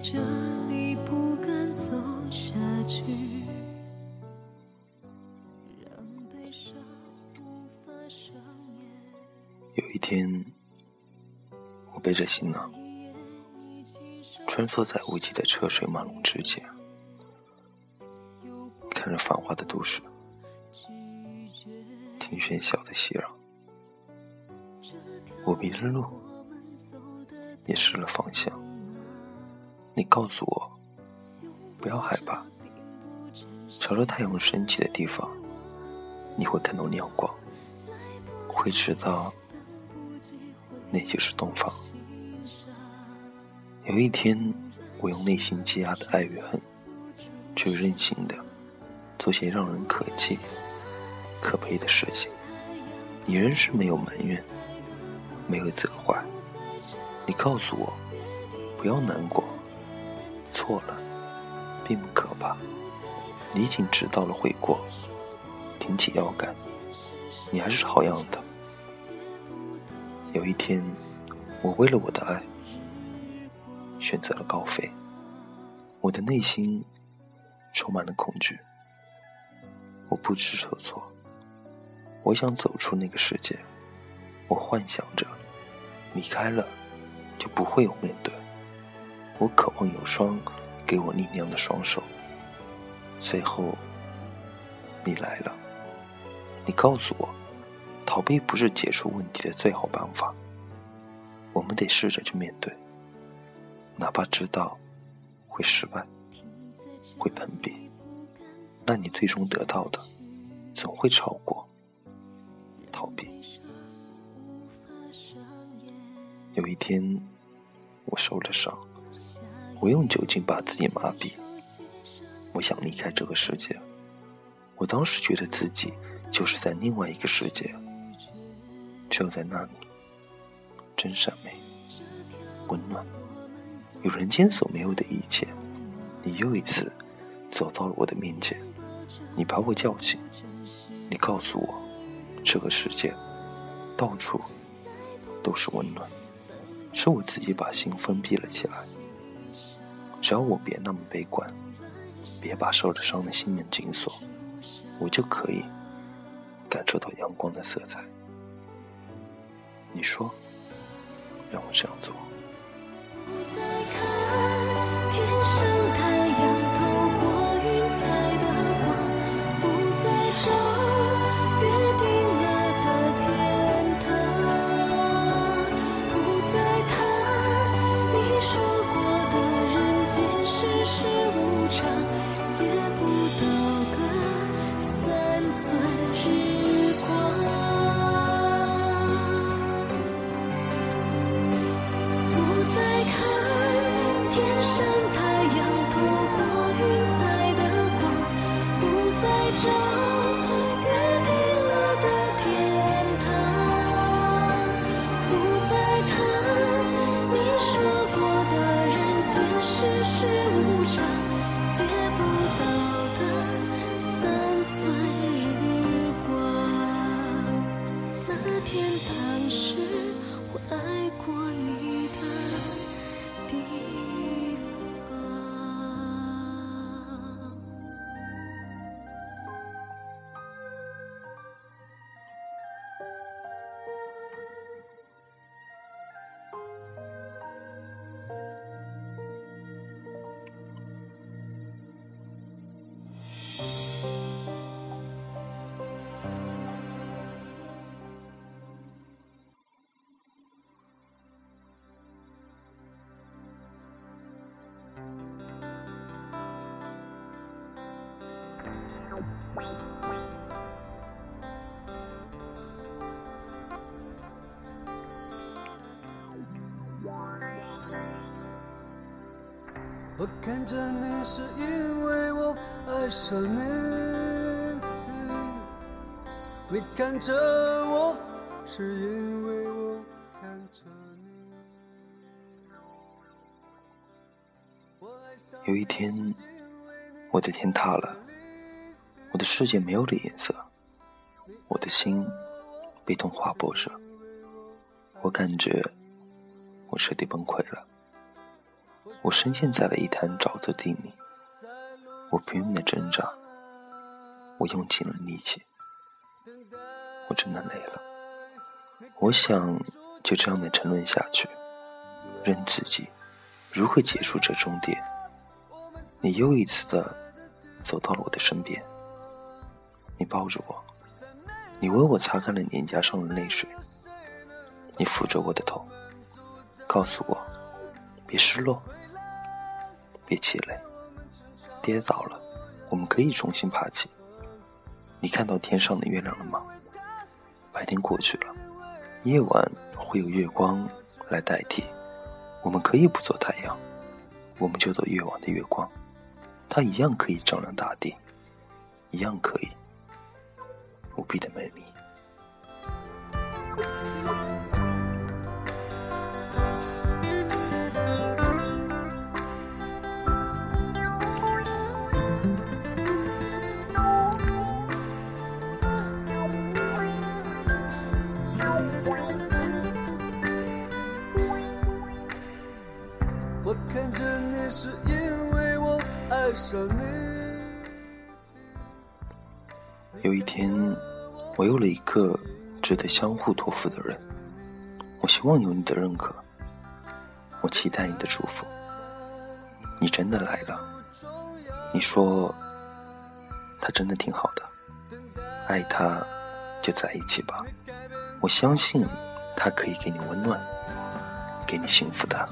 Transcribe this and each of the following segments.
这里不敢走下去，让悲伤无法上演。有一天，我背着行囊，穿梭在无际的车水马龙之间，看着繁华的都市，听喧嚣的熙攘，我迷了路，也失了方向。你告诉我，不要害怕，朝着太阳升起的地方，你会看到亮光，会知道那就是东方。有一天，我用内心积压的爱与恨，去任性的做些让人可气、可悲的事情，你仍是没有埋怨，没有责怪。你告诉我，不要难过。错了，并不可怕。你已经知道了悔过，挺起腰杆，你还是好样的。有一天，我为了我的爱，选择了高飞。我的内心充满了恐惧，我不知所措。我想走出那个世界，我幻想着离开了，就不会有面对。我渴望有双给我力量的双手。最后，你来了。你告诉我，逃避不是解除问题的最好办法。我们得试着去面对，哪怕知道会失败，会碰壁，那你最终得到的总会超过逃避。有一天，我受了伤。我用酒精把自己麻痹，我想离开这个世界。我当时觉得自己就是在另外一个世界，只有在那里，真善美、温暖，有人间所没有的一切。你又一次走到了我的面前，你把我叫醒，你告诉我，这个世界到处都是温暖，是我自己把心封闭了起来。只要我别那么悲观，别把受了伤的心门紧锁，我就可以感受到阳光的色彩。你说，让我这样做天上太阳。我看着你是因为我爱上你，你看着我是因为我看着你。有一天，我的天塌了，我的世界没有了颜色，我的心被痛划破着，我感觉我彻底崩溃了。我深陷在了一滩沼泽地里，我拼命的挣扎，我用尽了力气，我真的累了。我想就这样的沉沦下去，任自己如何结束这终点。你又一次的走到了我的身边，你抱着我，你为我擦干了脸颊上的泪水，你抚着我的头，告诉我别失落，别气馁，跌倒了我们可以重新爬起。你看到天上的月亮了吗？白天过去了，夜晚会有月光来代替，我们可以不做太阳，我们就做夜晚的月光。它一样可以照亮大地，一样可以无比的美丽。有一天，我有了一个值得相互托付的人，我希望有你的认可，我期待你的祝福。你真的来了，你说他真的挺好的，爱他就在一起吧。我相信他可以给你温暖，给你幸福的。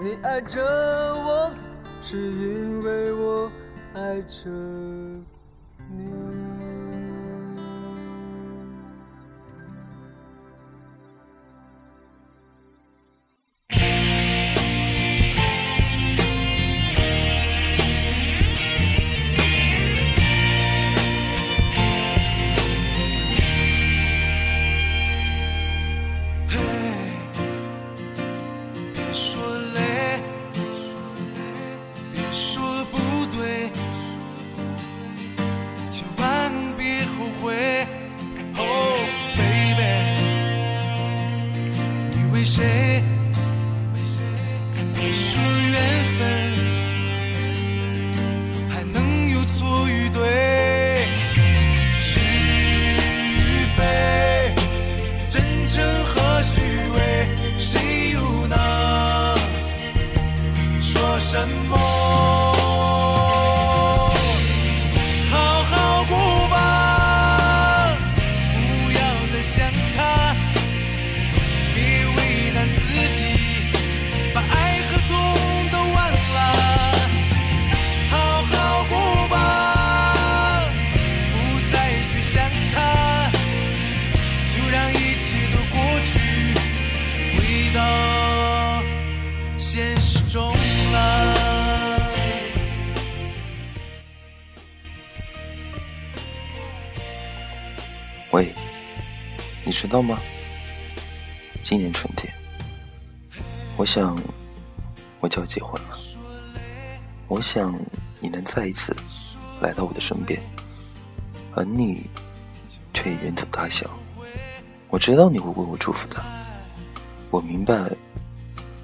你爱着我是因为我爱着你。现实中了。喂，你知道吗？今年春天，我想我就要结婚了。我想你能再一次来到我的身边，而你却已远走他乡。我知道你会为我祝福的，我明白，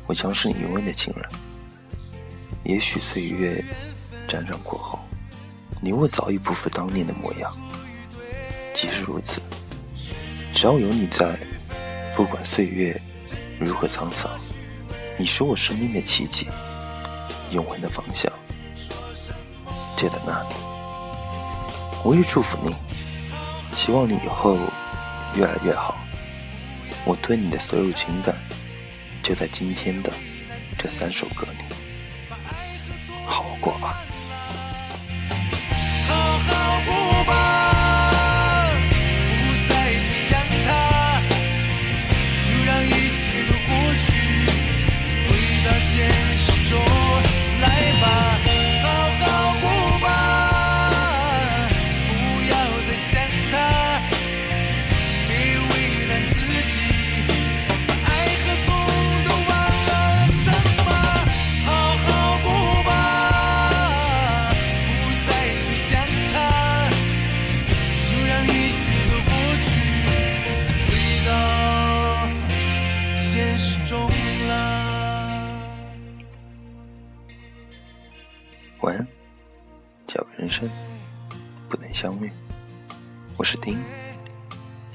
我将是你永远的情人。也许岁月辗转过后，你我早已不复当年的模样。即使如此，只要有你在，不管岁月如何沧桑，你是我生命的奇迹，永恒的方向就在那里。我也祝福你，希望你以后越来越好。我对你的所有情感，就在今天的这三首歌里，好过吧。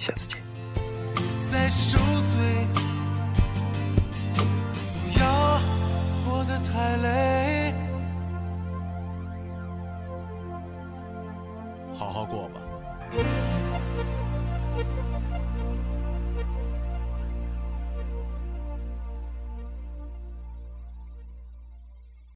下次见。再受罪，不要活得太累，